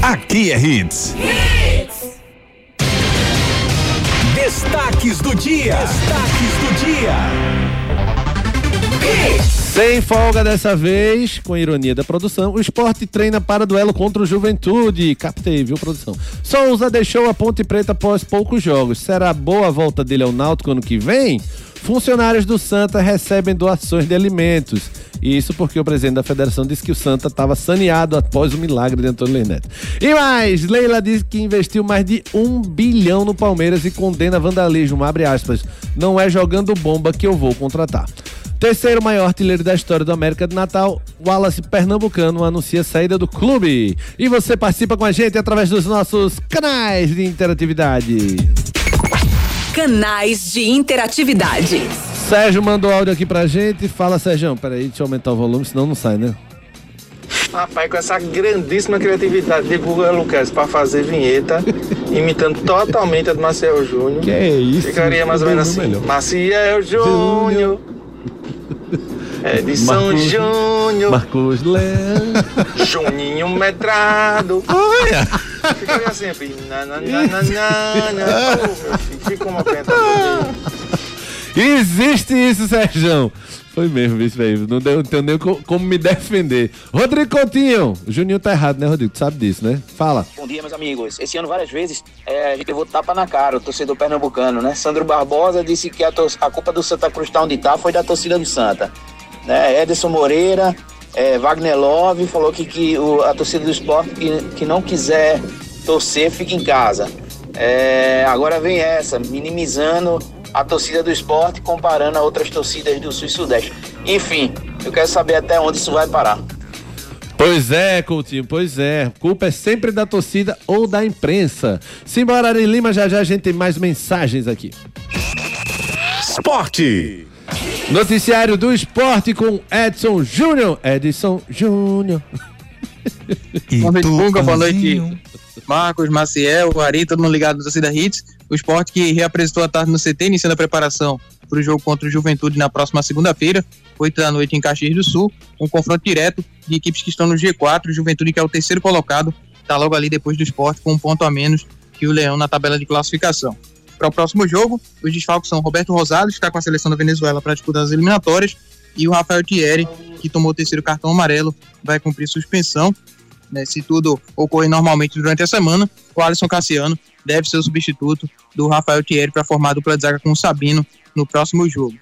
S3: Aqui é Hits.
S9: Destaques do dia. Destaques do dia.
S4: Sem folga dessa vez, com ironia da produção, o esporte treina para duelo contra o Juventude. Captei, viu, produção? Souza deixou a Ponte Preta após poucos jogos. Será boa a volta dele ao Náutico ano que vem? Funcionários do Santa recebem doações de alimentos. Isso porque o presidente da federação disse que o Santa estava saneado após o milagre de Antônio Leonete. E mais, Leila disse que investiu mais de um bilhão no Palmeiras e condena vandalismo. Abre aspas. Não é jogando bomba que eu vou contratar. Terceiro maior artilheiro da história do América de Natal, Wallace Pernambucano anuncia a saída do clube. E você participa com a gente através dos nossos canais de interatividade.
S10: Canais de interatividade.
S4: Sérgio mandou áudio aqui pra gente. Fala, Sérgio. Peraí, deixa eu aumentar o volume, senão não sai, né?
S11: Rapaz, com essa grandíssima criatividade de Google Lucas para fazer vinheta, imitando totalmente a de Maciel Júnior.
S4: Que é isso?
S11: Ficaria mais ou menos assim.
S4: Melhor.
S11: Maciel Júnior. É de São
S4: Marcos-
S11: Júnior.
S4: Marcos Leão.
S11: Juninho Medrado.
S4: Olha!
S11: Ficaria sempre. Na, na, na, na, na, na. Ô, meu filho, fica uma pena.
S4: Existe isso, Sérgio. Foi mesmo, isso, velho. Não deu, não tenho nem co- como me defender. Rodrigo Coutinho. O Juninho tá errado, né, Rodrigo? Tu sabe disso, né? Fala.
S12: Bom dia, meus amigos. Esse ano, várias vezes, é, a gente levou tapa na cara, o torcedor pernambucano, né? Sandro Barbosa disse que a, a culpa do Santa Cruz tá onde tá foi da torcida do Santa. Né? Ederson Moreira, é, Wagner Love falou que, que o- a torcida do esporte que, que não quiser torcer, fica em casa. É, agora vem essa, minimizando a torcida do esporte, comparando a outras torcidas do Sul e Sudeste. Enfim, eu quero saber até onde isso vai parar.
S4: Pois é, Coutinho, pois é. Culpa é sempre da torcida ou da imprensa. Simbora, Ari Lima, já já a gente tem mais mensagens aqui.
S3: Esporte.
S4: Noticiário do esporte com Edson Júnior. Edson Júnior.
S5: Boa noite, Bunga, boa noite, Marcos, Maciel, Ari, todo mundo ligado na torcida Hits. O esporte que reapresentou a tarde no CT, iniciando a preparação para o jogo contra o Juventude na próxima segunda-feira, 8 da noite em Caxias do Sul. Um confronto direto de equipes que estão no G4. O Juventude, que é o terceiro colocado, está logo ali depois do esporte, com um ponto a menos que o Leão na tabela de classificação. Para o próximo jogo, os desfalques são Roberto Rosado, que está com a seleção da Venezuela para disputar as eliminatórias, e o Rafael Thierry, que tomou o terceiro cartão amarelo, vai cumprir suspensão. Né, se tudo ocorrer normalmente durante a semana, o Alisson Cassiano deve ser o substituto do Rafael Thierry para formar a dupla de zaga com o Sabino no próximo jogo.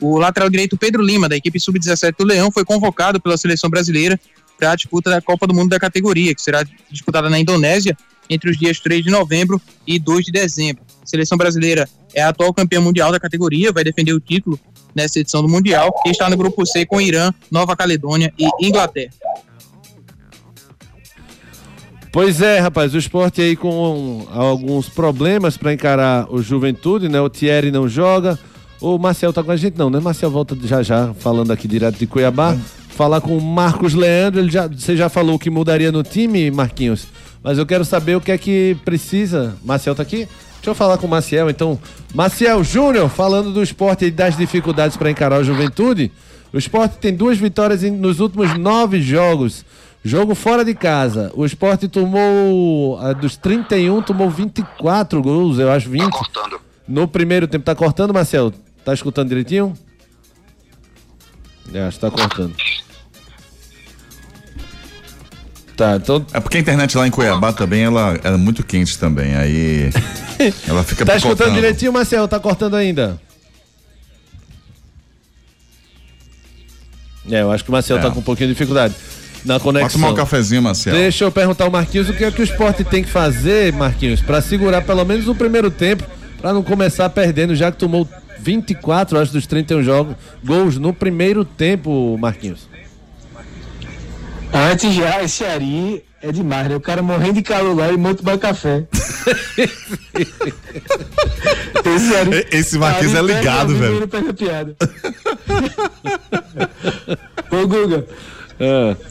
S5: O lateral direito Pedro Lima, da equipe sub-17 do Leão, foi convocado pela seleção brasileira para a disputa da Copa do Mundo da categoria, que será disputada na Indonésia entre os dias 3 de novembro e 2 de dezembro. Seleção brasileira é a atual campeã mundial da categoria, vai defender o título nessa edição do Mundial e está no grupo C com Irã, Nova Caledônia e Inglaterra.
S4: Pois é, rapaz, o esporte aí com alguns problemas para encarar o Juventude, né? O Thierry não joga. O Marcel tá com a gente, não, né? Marcel volta já já, falando aqui direto de Cuiabá. Falar com o Marcos Leandro, ele já, você já falou que mudaria no time, Marquinhos. Mas eu quero saber o que é que precisa. Marcel tá aqui? Deixa eu falar com o Marcel, então. Marcel Júnior, falando do esporte e das dificuldades para encarar o Juventude. O esporte tem duas vitórias nos últimos nove jogos. Jogo fora de casa. O esporte tomou, ah, dos 31, tomou 24 gols, eu acho 20. No primeiro tempo. Tá cortando, Marcel? Tá escutando direitinho? É, acho que tá cortando. Tá, então.
S3: É porque a internet lá em Cuiabá também ela é muito quente também. Aí ela fica
S4: Tá escutando
S3: picotando.
S4: direitinho, Marcel? Tá cortando ainda? É, eu acho que o Marcel
S3: É.
S4: tá com um pouquinho de dificuldade na
S3: Vai
S4: conexão.
S3: tomar um cafezinho, Marcelo.
S4: Deixa eu perguntar ao Marquinhos o que é que o esporte tem que fazer, Marquinhos, pra segurar pelo menos o primeiro tempo, pra não começar perdendo, já que tomou 24, acho, dos 31 jogos, gols no primeiro tempo, Marquinhos.
S6: Antes já, esse Ari é demais, né? O cara morrendo de calor lá e muito tomar café. esse Ari.
S3: Esse Marquinhos é ligado, velho.
S6: pega piada. Ô, Guga.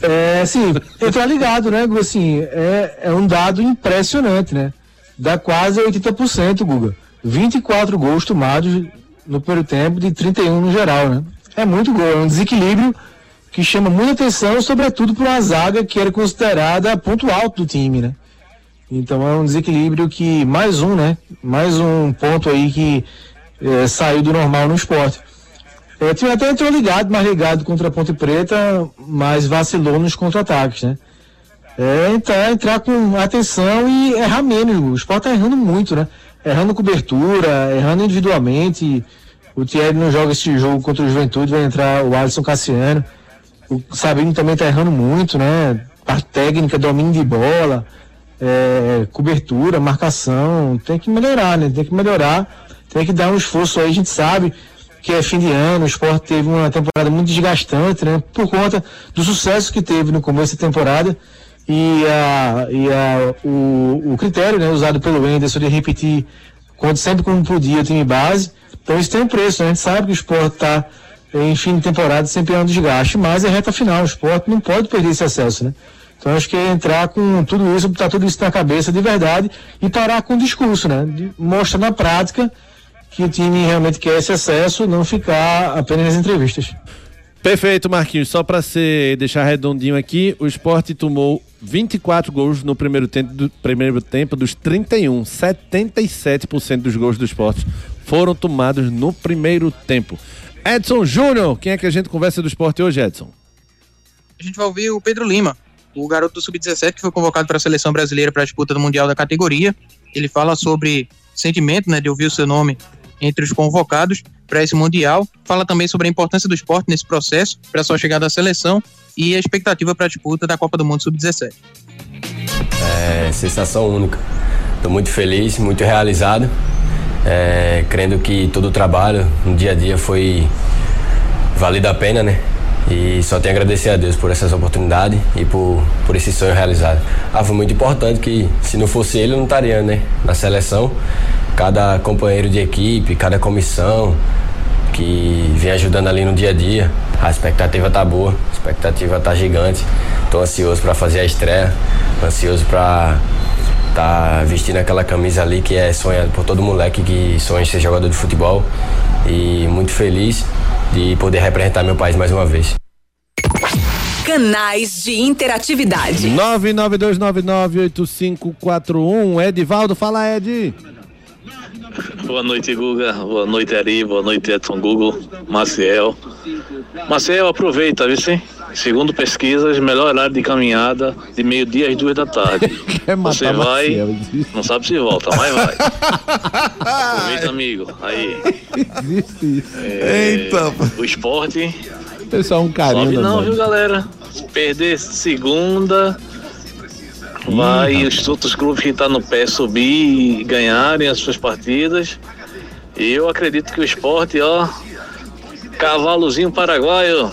S6: É, assim, entrar ligado, né, Guga? Assim, é, é um dado impressionante, né? Dá quase 80%, Guga. 24 gols tomados no primeiro tempo, de 31 no geral, né? É muito gol, é um desequilíbrio que chama muita atenção, sobretudo para uma zaga que era considerada ponto alto do time, né? Então é um desequilíbrio que, mais um, né? Mais um ponto aí que eh, saiu do normal no esporte. É, o time até entrou ligado, mais ligado contra a Ponte Preta, mas vacilou nos contra-ataques, né? É entrar, entrar com atenção e errar menos. O Sport tá errando muito, né? Errando cobertura, errando individualmente. O Thierry não joga esse jogo contra o Juventude, vai entrar o Alisson Cassiano. O Sabino também tá errando muito, né? Parte técnica, domínio de bola, é, cobertura, marcação. Tem que melhorar, né? Tem que melhorar. Tem que dar um esforço aí, a gente sabe que é fim de ano, o Sport teve uma temporada muito desgastante, né? Por conta do sucesso que teve no começo da temporada e, a, e a, o, o critério né, usado pelo Anderson de repetir quando, sempre quando podia o time base. Então isso tem um preço, né? A gente sabe que o Sport está em fim de temporada sempre é um desgaste, mas é reta final, o Sport não pode perder esse acesso, né? Então acho que é entrar com tudo isso, botar tudo isso na cabeça de verdade e parar com o discurso, né? De mostrar na prática que o time realmente quer esse acesso, não ficar apenas nas entrevistas.
S4: Perfeito, Marquinhos. Só para ser deixar redondinho aqui, o esporte tomou 24 gols no primeiro tempo, do, primeiro tempo dos 31. 77% dos gols do esporte foram tomados no primeiro tempo. Edson Júnior, quem é que a gente conversa do esporte hoje, Edson?
S5: A gente vai ouvir o Pedro Lima, o garoto do Sub-17 que foi convocado para a seleção brasileira para a disputa do Mundial da categoria. Ele fala sobre sentimento né, de ouvir o seu nome entre os convocados para esse Mundial. Fala também sobre a importância do esporte nesse processo, para a sua chegada à seleção e a expectativa para a disputa da Copa do Mundo Sub-17.
S10: É sensação única. Estou muito feliz, muito realizado, é, crendo que todo o trabalho no dia a dia foi valido a pena, né? E só tenho a agradecer a Deus por essas oportunidades e por, por esse sonho realizado. Ah, foi muito importante que se não fosse ele, eu não estaria né, na seleção. Cada companheiro de equipe, cada comissão que vem ajudando ali no dia a dia. A expectativa tá boa, a expectativa tá gigante. Tô ansioso para fazer a estreia, ansioso para tá vestindo aquela camisa ali que é sonhada por todo moleque que sonha em ser jogador de futebol e muito feliz de poder representar meu país mais uma vez.
S13: Canais de interatividade.
S4: 992998541. Edivaldo, fala Ed.
S14: Boa noite, Guga. Boa noite, Ari. Boa noite, Edson Google. Maciel. Maciel, aproveita, viu sim? Segundo pesquisas, melhor horário de caminhada de meio-dia às duas da tarde. Você vai,
S4: Maciel,
S14: não sabe se volta, mas vai. Aproveita, amigo. Aí.
S4: Existe isso.
S14: É, O esporte.
S4: Pessoal, um carinho.
S14: Sobe não,
S4: mano?
S14: viu, galera? Perder segunda, vai os outros clubes que estão no pé subir e ganharem as suas partidas. E eu acredito que o esporte, ó, cavalozinho paraguaio.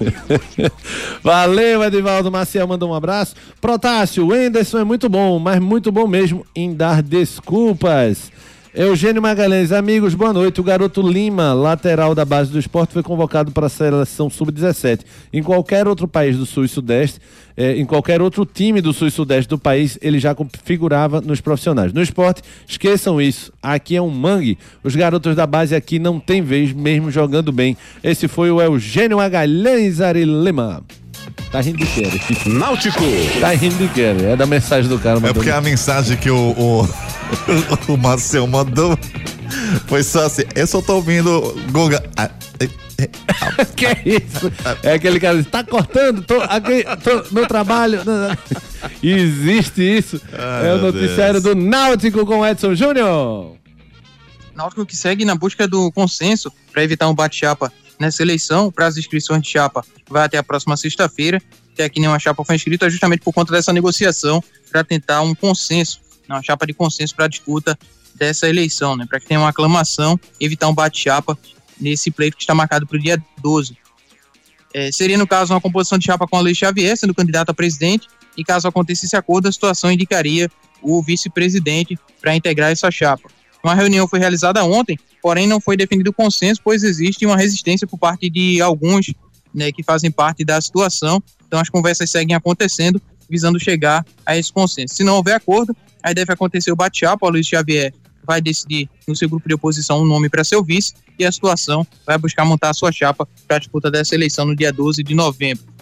S4: Valeu, Edivaldo Maciel mandou um abraço. Protássio, o Enderson é muito bom, mas muito bom mesmo em dar desculpas. Eugênio Magalhães, amigos, boa noite. O garoto Lima, lateral da base do esporte, foi convocado para a seleção sub-17. Em qualquer outro país do sul e sudeste, eh, em qualquer outro time do sul e sudeste do país, ele já figurava nos profissionais. No esporte, esqueçam isso. Aqui é um mangue. Os garotos da base aqui não tem vez, mesmo jogando bem. Esse foi o Eugênio Magalhães Arilema. Tá rindo de quê?
S3: Náutico.
S4: Tá rindo de quê? É da mensagem do cara.
S3: É porque a mensagem que o, o, o Marcel mandou foi só assim. Eu só tô ouvindo Guga. Ah, eh, eh, ah,
S4: que é isso? É aquele cara que diz, tá cortando, tô, aqui, tô no trabalho. Existe isso.
S5: Ai,
S4: é o
S5: meu
S4: noticiário do Náutico com Edson Júnior.
S5: Náutico que segue na busca do consenso para evitar um bate-chapa nessa eleição. Para as inscrições de chapa vai até a próxima sexta-feira. Até aqui nenhuma chapa foi inscrita justamente por conta dessa negociação para tentar um consenso, uma chapa de consenso para a disputa dessa eleição, né? Para que tenha uma aclamação, evitar um bate-chapa nesse pleito que está marcado para o dia 12. É, seria, no caso, uma composição de chapa com a Luiz Xavier, sendo candidato a presidente, e caso acontecesse esse acordo, a situação indicaria o vice-presidente para integrar essa chapa. Uma reunião foi realizada ontem, porém não foi definido consenso, pois existe uma resistência por parte de alguns né, que fazem parte da situação. Então as conversas seguem acontecendo, visando chegar a esse consenso. Se não houver acordo, aí deve acontecer o bate-chapa, o Luiz Xavier vai decidir no seu grupo de oposição um nome para seu vice e a situação vai buscar montar a sua chapa para a disputa dessa eleição no dia 12 de novembro.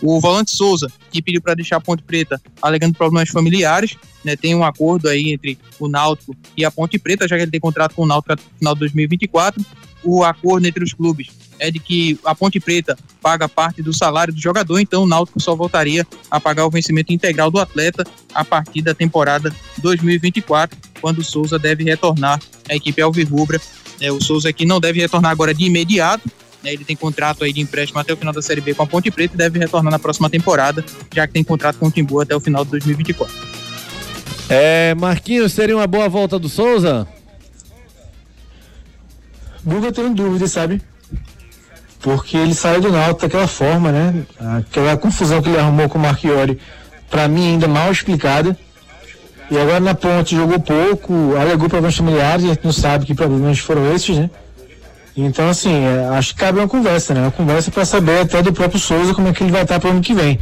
S5: O Volante Souza, que pediu para deixar a Ponte Preta alegando problemas familiares, né, tem um acordo aí entre o Náutico e a Ponte Preta, já que ele tem contrato com o Náutico até o final de 2024. O acordo entre os clubes é de que a Ponte Preta paga parte do salário do jogador, então o Náutico só voltaria a pagar o vencimento integral do atleta a partir da temporada 2024, quando o Souza deve retornar à equipe Alvirrubra. É, o Souza aqui não deve retornar agora de imediato, ele tem contrato aí de empréstimo até o final da Série B com a Ponte Preta e deve retornar na próxima temporada, já que tem contrato com o Timbu até o final de 2024.
S4: É, Marquinhos, seria uma boa volta do Souza?
S6: Guga tem dúvida, sabe? Porque ele saiu do Náutico daquela forma, né? Aquela confusão que ele arrumou com o Marchiori, pra mim ainda mal explicada. E agora na ponte jogou pouco, alegou problemas familiares, a gente não sabe que problemas foram esses, né? Então, assim, é, acho que cabe uma conversa, né? Uma conversa para saber até do próprio Souza como é que ele vai estar pro ano que vem.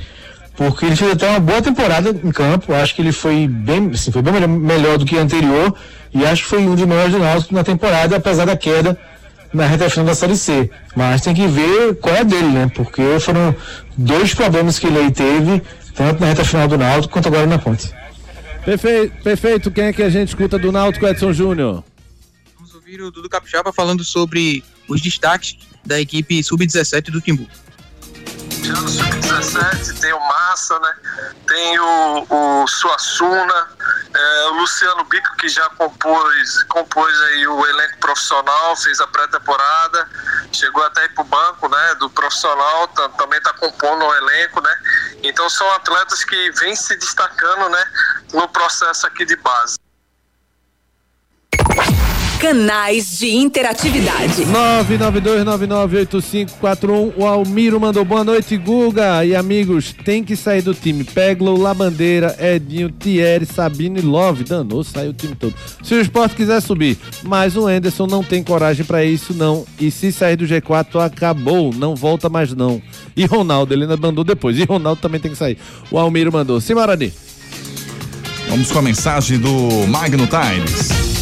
S6: Porque ele fez até uma boa temporada em campo, acho que ele foi bem, assim, foi bem melhor, melhor do que o anterior, e acho que foi um dos melhores do Náutico na temporada, apesar da queda na reta final da Série C. Mas tem que ver qual é dele, né? Porque foram dois problemas que ele aí teve, tanto na reta final do Náutico quanto agora na ponte.
S4: Perfeito, perfeito. Quem é que a gente escuta do Náutico, Edson Júnior?
S5: Ouvir o Dudu Capixaba falando sobre os destaques da equipe Sub-17 do Timbu.
S15: no Sub-17 tem o Massa, né? Tem o, o Suassuna, é, o Luciano Bico que já compôs, compôs aí o elenco profissional, fez a pré-temporada, chegou até ir pro banco, né? Do profissional, tá- também tá compondo o elenco, né? Então são atletas que vêm se destacando, né? No processo aqui de base.
S13: Canais de interatividade.
S4: 992998541. O Almiro mandou boa noite, Guga e amigos. Tem que sair do time. Peglo, Labandeira, Edinho, Thierry, Sabino e Love. Danou, saiu o time todo. Se o esporte quiser subir, mas o Anderson não tem coragem pra isso, não. E se sair do G4, acabou. Não volta mais, não. E Ronaldo, ele ainda mandou depois. E Ronaldo também tem que sair. O Almiro mandou. Simarani.
S3: Vamos com a mensagem do Magno Tires.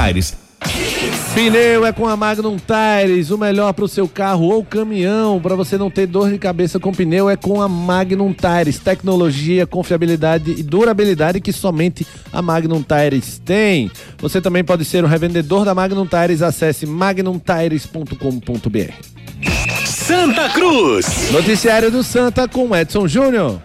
S3: Tires.
S4: Pneu é com a Magnum Tires, o melhor para o seu carro ou caminhão. Para você não ter dor de cabeça com pneu, é com a Magnum Tires. Tecnologia, confiabilidade e durabilidade que somente a Magnum Tires tem. Você também pode ser um revendedor da Magnum Tires. Acesse magnumtires.com.br.
S1: Santa Cruz.
S4: Noticiário do Santa com Edson Júnior.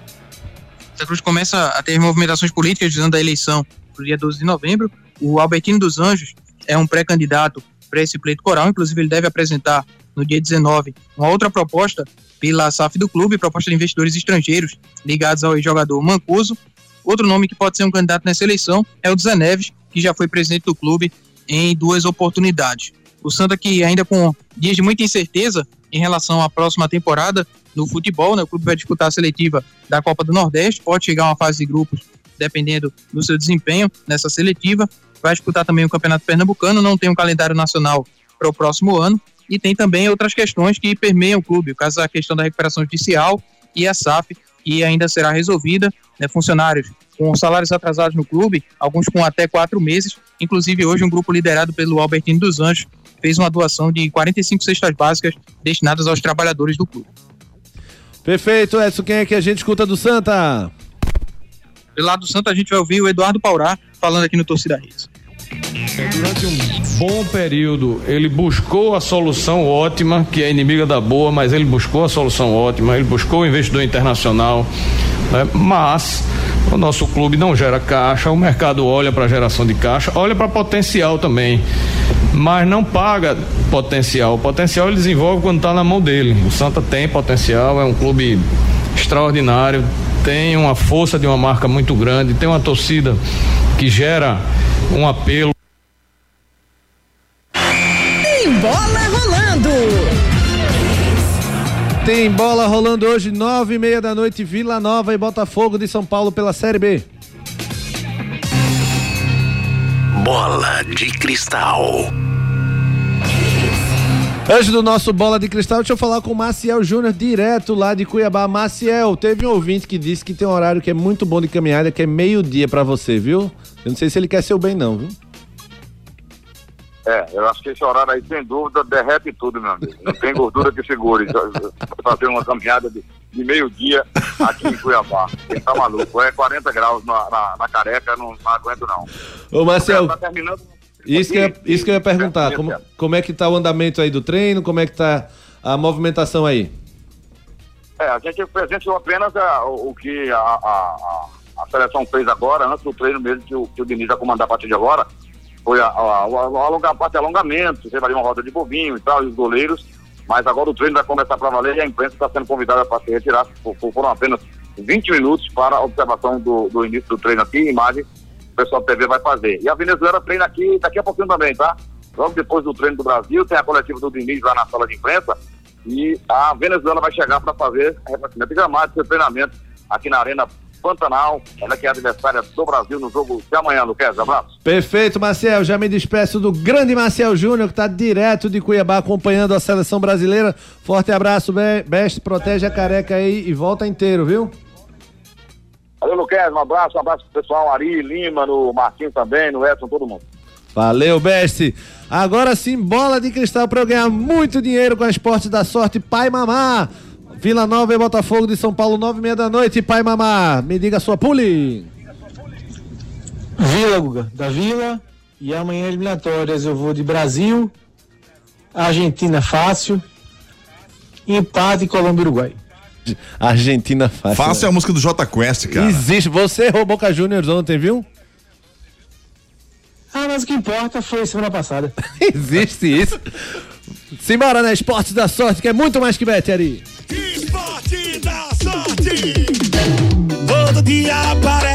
S5: Santa Cruz começa a ter movimentações políticas visando a eleição no dia 12 de novembro. O Albertino dos Anjos é um pré-candidato para esse pleito coral, inclusive ele deve apresentar no dia 19 uma outra proposta pela SAF do clube, proposta de investidores estrangeiros ligados ao jogador Mancuso. Outro nome que pode ser um candidato nessa eleição é o Zé Neves, que já foi presidente do clube em duas oportunidades. O Santa que ainda com dias de muita incerteza em relação à próxima temporada no futebol, né? O clube vai disputar a seletiva da Copa do Nordeste, pode chegar a uma fase de grupos dependendo do seu desempenho nessa seletiva. Vai disputar também o Campeonato Pernambucano, não tem um calendário nacional para o próximo ano e tem também outras questões que permeiam o clube, o caso da questão da recuperação judicial e a SAF, que ainda será resolvida, né? funcionários com salários atrasados no clube, alguns com até quatro meses, inclusive hoje um grupo liderado pelo Albertino dos Anjos fez uma doação de 45 cestas básicas destinadas aos trabalhadores do clube.
S4: Perfeito, Edson. Quem é que a gente escuta do Santa?
S5: Lado do Santa, a gente vai ouvir o Eduardo Paurá falando aqui no Torcida.
S16: Durante um bom período, ele buscou a solução ótima, que é inimiga da boa, mas ele buscou a solução ótima, ele buscou o investidor internacional, né? mas o nosso clube não gera caixa, o mercado olha para a geração de caixa, olha para potencial também, mas não paga potencial. O potencial ele desenvolve quando está na mão dele. O Santa tem potencial, é um clube extraordinário, tem uma força de uma marca muito grande, tem uma torcida que gera um apelo.
S13: Tem bola rolando.
S4: Tem bola rolando hoje, nove e meia da noite, Vila Nova e Botafogo de São Paulo pela Série B.
S1: Bola de cristal.
S4: Antes do nosso bola de cristal, deixa eu falar com o Maciel Júnior, direto lá de Cuiabá. Maciel, teve um ouvinte que disse que tem um horário que é muito bom de caminhada, que é meio-dia pra você, viu? Eu não sei se ele quer seu bem, não, viu?
S7: É, eu acho que esse horário aí, sem dúvida, derrete tudo, meu amigo. Não tem gordura que segure. Fazer uma caminhada de, de meio-dia aqui em Cuiabá. Quem tá maluco? É 40 graus na, na, na careca, não, não aguento não.
S4: Ô, Marcel,
S7: Tá terminando.
S4: Isso que, eu, isso que eu ia perguntar. Como, como é que tá o andamento aí do treino? Como é que tá a movimentação aí?
S7: É, a gente presenciou apenas a- o, que a, a, a- a seleção fez agora, antes do treino mesmo que o, que o Diniz vai comandar a partir de agora. Foi a, a, alonga, a parte de alongamento, teve ali uma roda de bobinho e tal, e os goleiros. Mas agora o treino vai começar para valer e a imprensa está sendo convidada para se retirar. For- for- Foram apenas 20 minutos para a observação do, do início do treino aqui, imagem o pessoal da TV vai fazer. E a Venezuela treina aqui daqui a pouquinho também, tá? Logo depois do treino do Brasil, tem a coletiva do Diniz lá na sala de imprensa e a Venezuela vai chegar para fazer reconhecimento de gramado, seu treinamento aqui na Arena Pantanal, ela que é adversária do Brasil no jogo de amanhã, Luquez. Abraço.
S4: Perfeito, Marcel. Já me despeço do grande Marcel Júnior, que está direto de Cuiabá acompanhando a seleção brasileira. Forte abraço, Be- Best. Protege a careca aí e volta inteiro, viu?
S7: Valeu, Luquez. Um abraço, um abraço pro pessoal, Ari, Lima, no Marquinhos também, no Edson, todo mundo.
S4: Valeu, Best. Agora sim, bola de cristal para eu ganhar muito dinheiro com a Esporte da Sorte. Pai Mamá. Vila Nova e Botafogo de São Paulo, nove e meia da noite. Pai Mamá, me diga a sua pule.
S6: Vila, Guga. Da Vila, E amanhã eliminatórias eu vou de Brasil, Argentina fácil, empate Colômbia e Uruguai.
S4: Argentina fácil.
S3: Fácil é a música do J Quest, cara.
S4: Existe. Você errou Boca Juniors ontem, viu?
S6: Ah, mas o que importa foi semana passada.
S4: Existe isso. Simbora na Esportes da Sorte, que é muito mais que bet, Ari.
S9: Esporte da sorte. Todo dia aparece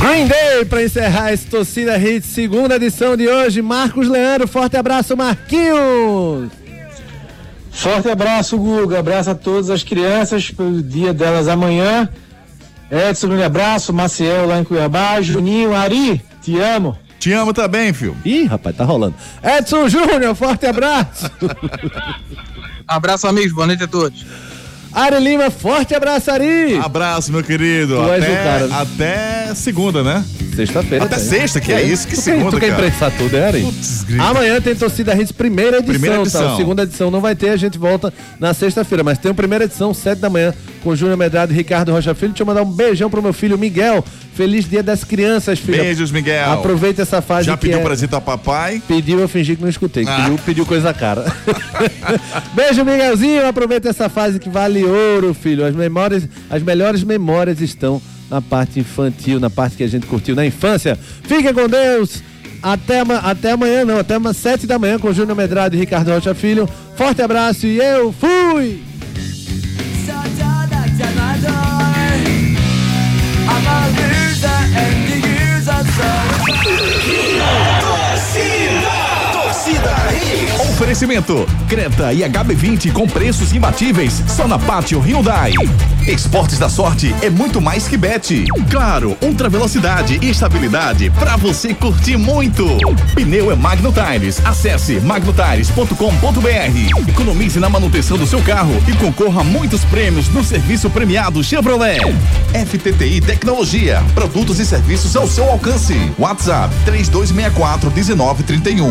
S4: Green Day para encerrar esse Torcida Hits, segunda edição de hoje. Marcos Leandro, forte abraço, Marquinhos.
S6: Forte abraço, Guga. Abraço a todas as crianças pelo dia delas amanhã. Edson, grande abraço. Maciel lá em Cuiabá. Juninho, Ari, te amo.
S3: Te amo também, filho.
S4: Ih, rapaz, tá rolando. Edson Júnior, forte abraço.
S5: Abraço, amigos. Boa noite a todos.
S4: Ari Lima, forte abraço, Ari.
S3: Abraço, meu querido.
S4: Tu
S3: até, até segunda, né?
S4: Sexta-feira.
S3: Até
S4: tem.
S3: sexta, que é isso? Que
S4: tu
S3: segunda,
S4: quer, tu quer
S3: cara?
S4: emprestar tudo, é, Ari?
S3: grita.
S4: Amanhã tem Torcida Hits, primeira edição,
S3: Primeira edição.
S4: Tá? Segunda edição não vai ter, a gente volta na sexta-feira. Mas tem uma primeira edição, sete da manhã, com Júnior Medrado e Ricardo Rocha Filho. Deixa eu mandar um beijão pro meu filho Miguel. Feliz dia das crianças, filho.
S3: Beijos, Miguel.
S4: Aproveita essa fase
S3: Já pediu
S4: é...
S3: presente ao papai?
S4: Pediu, eu fingi que não escutei.
S3: Ah.
S4: Pediu, pediu coisa cara. Beijo, Miguelzinho. Aproveita essa fase que vale ouro, filho. As memórias, as melhores memórias estão na parte infantil, na parte que a gente curtiu na infância. Fiquem com Deus. Até, até amanhã, não. Até umas sete da manhã com Júnior Medrado e Ricardo Rocha Filho. Forte abraço e eu fui!
S17: And
S3: Oferecimento: Creta e HB20 com preços imbatíveis só na Pátio Hyundai. Esportes da Sorte é muito mais que bet. Claro, ultra velocidade e estabilidade para você curtir muito. Pneu é Magno Tires. Acesse magnotires.com.br. Economize na manutenção do seu carro e concorra a muitos prêmios no serviço premiado Chevrolet. FTTI Tecnologia, produtos e serviços ao seu alcance. WhatsApp 3264 1931.